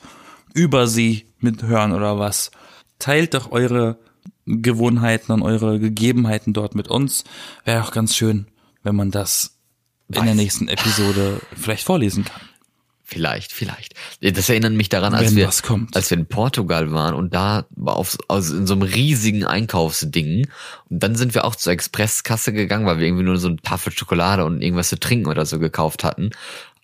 Übersee mithören oder was, teilt doch eure Gewohnheiten und eure Gegebenheiten dort mit uns. Wäre auch ganz schön, wenn man das in der Weiß. nächsten Episode vielleicht vorlesen kann. Vielleicht, vielleicht. Das erinnert mich daran, als Wenn wir, als wir in Portugal waren und da war auf, also in so einem riesigen Einkaufsding. Und dann sind wir auch zur Expresskasse gegangen, weil wir irgendwie nur so eine Tafel Schokolade und irgendwas zu trinken oder so gekauft hatten.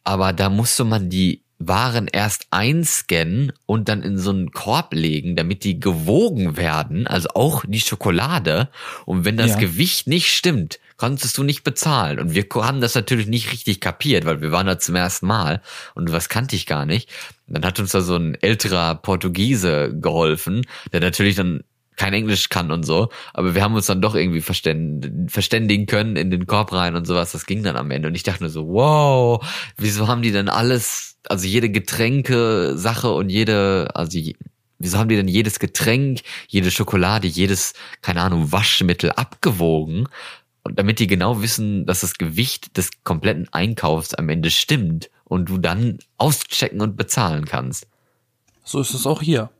Aber da musste man die Waren erst einscannen und dann in so einen Korb legen, damit die gewogen werden, also auch die Schokolade. Und wenn das Ja. Gewicht nicht stimmt, konntest du nicht bezahlen. Und wir haben das natürlich nicht richtig kapiert, weil wir waren da zum ersten Mal und was kannte ich gar nicht. Und dann hat uns da so ein älterer Portugiese geholfen, der natürlich dann kein Englisch kann und so, aber wir haben uns dann doch irgendwie verständ, verständigen können in den Korb rein und sowas. Das ging dann am Ende und ich dachte nur so, wow, wieso haben die denn alles, also jede Getränke Sache und jede, also wieso haben die denn jedes Getränk, jede Schokolade, jedes, keine Ahnung, Waschmittel abgewogen? Und damit die genau wissen, dass das Gewicht des kompletten Einkaufs am Ende stimmt und du dann auschecken und bezahlen kannst. So ist es auch hier.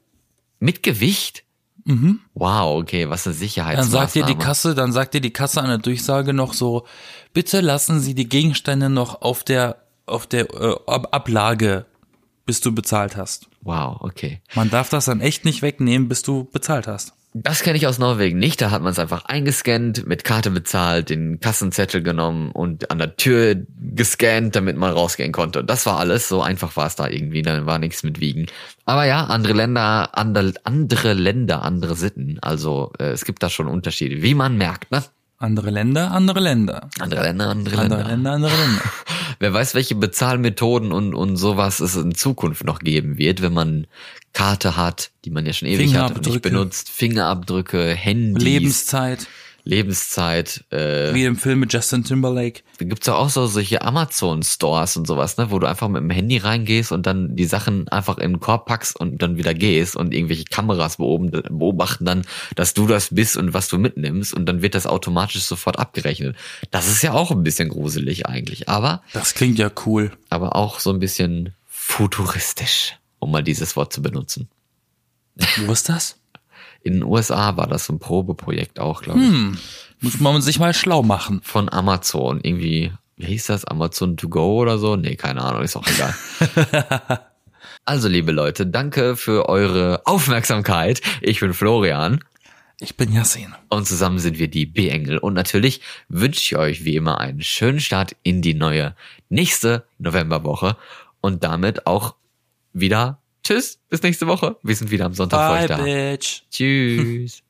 Mit Gewicht? Mhm. Wow, okay, was eine Dann Sicherheitsmaßnahme. sagt dir die Kasse, dann sagt dir die Kasse an der Durchsage noch so, bitte lassen Sie die Gegenstände noch auf der auf der äh, Ab- Ablage, bis du bezahlt hast. Wow, okay. Man darf das dann echt nicht wegnehmen, bis du bezahlt hast. Das kenne ich aus Norwegen nicht. Da hat man es einfach eingescannt, mit Karte bezahlt, den Kassenzettel genommen und an der Tür gescannt, damit man rausgehen konnte. Das war alles. So einfach war es da irgendwie. Da war nichts mit Wiegen. Aber ja, andere Länder, andere, andere Länder, andere Sitten. Also äh, es gibt da schon Unterschiede, wie man merkt, ne? Andere Länder, andere Länder. Andere Länder, andere, Andere Länder. Länder, andere Länder. Wer weiß, welche Bezahlmethoden und, und sowas es in Zukunft noch geben wird, wenn man Karte hat, die man ja schon ewig hat und nicht benutzt, Fingerabdrücke, Handys, Lebenszeit. Lebenszeit. Äh, Wie im Film mit Justin Timberlake. da gibt's ja auch so solche Amazon-Stores und sowas, ne, wo du einfach mit dem Handy reingehst und dann die Sachen einfach in den Korb packst und dann wieder gehst und irgendwelche Kameras beobachten dann, dass du das bist und was du mitnimmst und dann wird das automatisch sofort abgerechnet. Das ist ja auch ein bisschen gruselig eigentlich, aber, Das klingt ja cool. aber auch so ein bisschen futuristisch, um mal dieses Wort zu benutzen. Wo ist das? In den USA war das so ein Probeprojekt auch, glaube ich. Muss man sich mal schlau machen. von Amazon. Irgendwie, wie hieß das? Amazon to go oder so? Nee, keine Ahnung, ist auch egal. also, liebe Leute, danke für eure Aufmerksamkeit. Ich bin Florian Ich bin Yassin. und zusammen sind wir die B-Engel. Und natürlich wünsche ich euch wie immer einen schönen Start in die neue nächste Novemberwoche und damit auch wieder Tschüss, bis nächste Woche. Wir sind wieder am Sonntag für euch Bye, da. bitch. Tschüss.